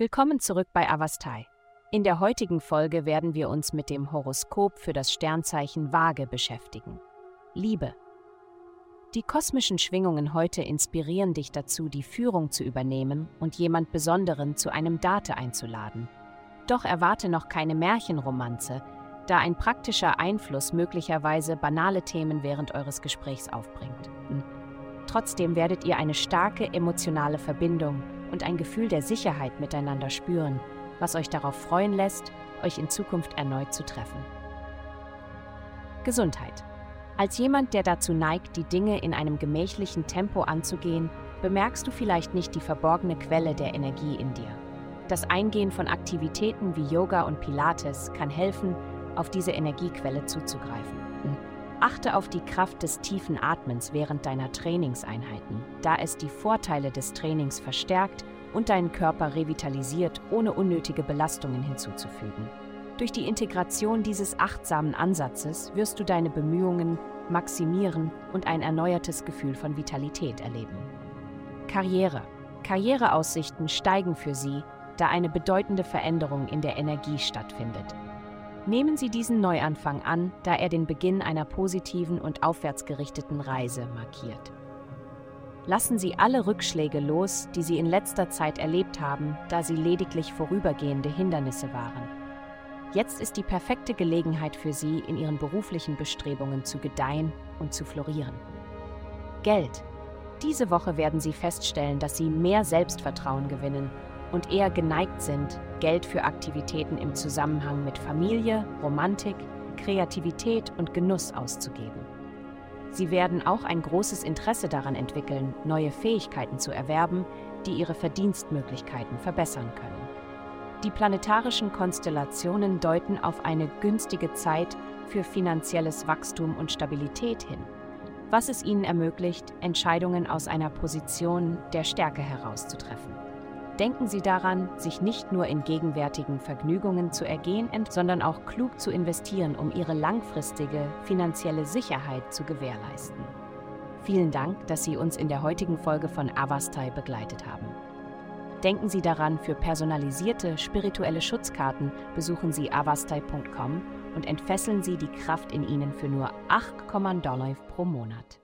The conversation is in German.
Willkommen zurück bei Avastai. In der heutigen Folge werden wir uns mit dem Horoskop für das Sternzeichen Waage beschäftigen. Liebe. Die kosmischen Schwingungen heute inspirieren dich dazu, die Führung zu übernehmen und jemand Besonderen zu einem Date einzuladen. Doch erwarte noch keine Märchenromanze, da ein praktischer Einfluss möglicherweise banale Themen während eures Gesprächs aufbringt. Hm. Trotzdem werdet ihr eine starke emotionale Verbindung und ein Gefühl der Sicherheit miteinander spüren, was euch darauf freuen lässt, euch in Zukunft erneut zu treffen. Gesundheit. Als jemand, der dazu neigt, die Dinge in einem gemächlichen Tempo anzugehen, bemerkst du vielleicht nicht die verborgene Quelle der Energie in dir. Das Eingehen von Aktivitäten wie Yoga und Pilates kann helfen, auf diese Energiequelle zuzugreifen. Achte auf die Kraft des tiefen Atmens während deiner Trainingseinheiten, da es die Vorteile des Trainings verstärkt und deinen Körper revitalisiert, ohne unnötige Belastungen hinzuzufügen. Durch die Integration dieses achtsamen Ansatzes wirst du deine Bemühungen maximieren und ein erneuertes Gefühl von Vitalität erleben. Karriere. Karriereaussichten steigen für Sie, da eine bedeutende Veränderung in der Energie stattfindet. Nehmen Sie diesen Neuanfang an, da er den Beginn einer positiven und aufwärtsgerichteten Reise markiert. Lassen Sie alle Rückschläge los, die Sie in letzter Zeit erlebt haben, da sie lediglich vorübergehende Hindernisse waren. Jetzt ist die perfekte Gelegenheit für Sie, in Ihren beruflichen Bestrebungen zu gedeihen und zu florieren. Geld. Diese Woche werden Sie feststellen, dass Sie mehr Selbstvertrauen gewinnen und eher geneigt sind, Geld für Aktivitäten im Zusammenhang mit Familie, Romantik, Kreativität und Genuss auszugeben. Sie werden auch ein großes Interesse daran entwickeln, neue Fähigkeiten zu erwerben, die ihre Verdienstmöglichkeiten verbessern können. Die planetarischen Konstellationen deuten auf eine günstige Zeit für finanzielles Wachstum und Stabilität hin, was es ihnen ermöglicht, Entscheidungen aus einer Position der Stärke herauszutreffen. Denken Sie daran, sich nicht nur in gegenwärtigen Vergnügungen zu ergehen, sondern auch klug zu investieren, um Ihre langfristige finanzielle Sicherheit zu gewährleisten. Vielen Dank, dass Sie uns in der heutigen Folge von Avastai begleitet haben. Denken Sie daran, für personalisierte spirituelle Schutzkarten besuchen Sie avastai.com und entfesseln Sie die Kraft in Ihnen für nur 8,9 pro Monat.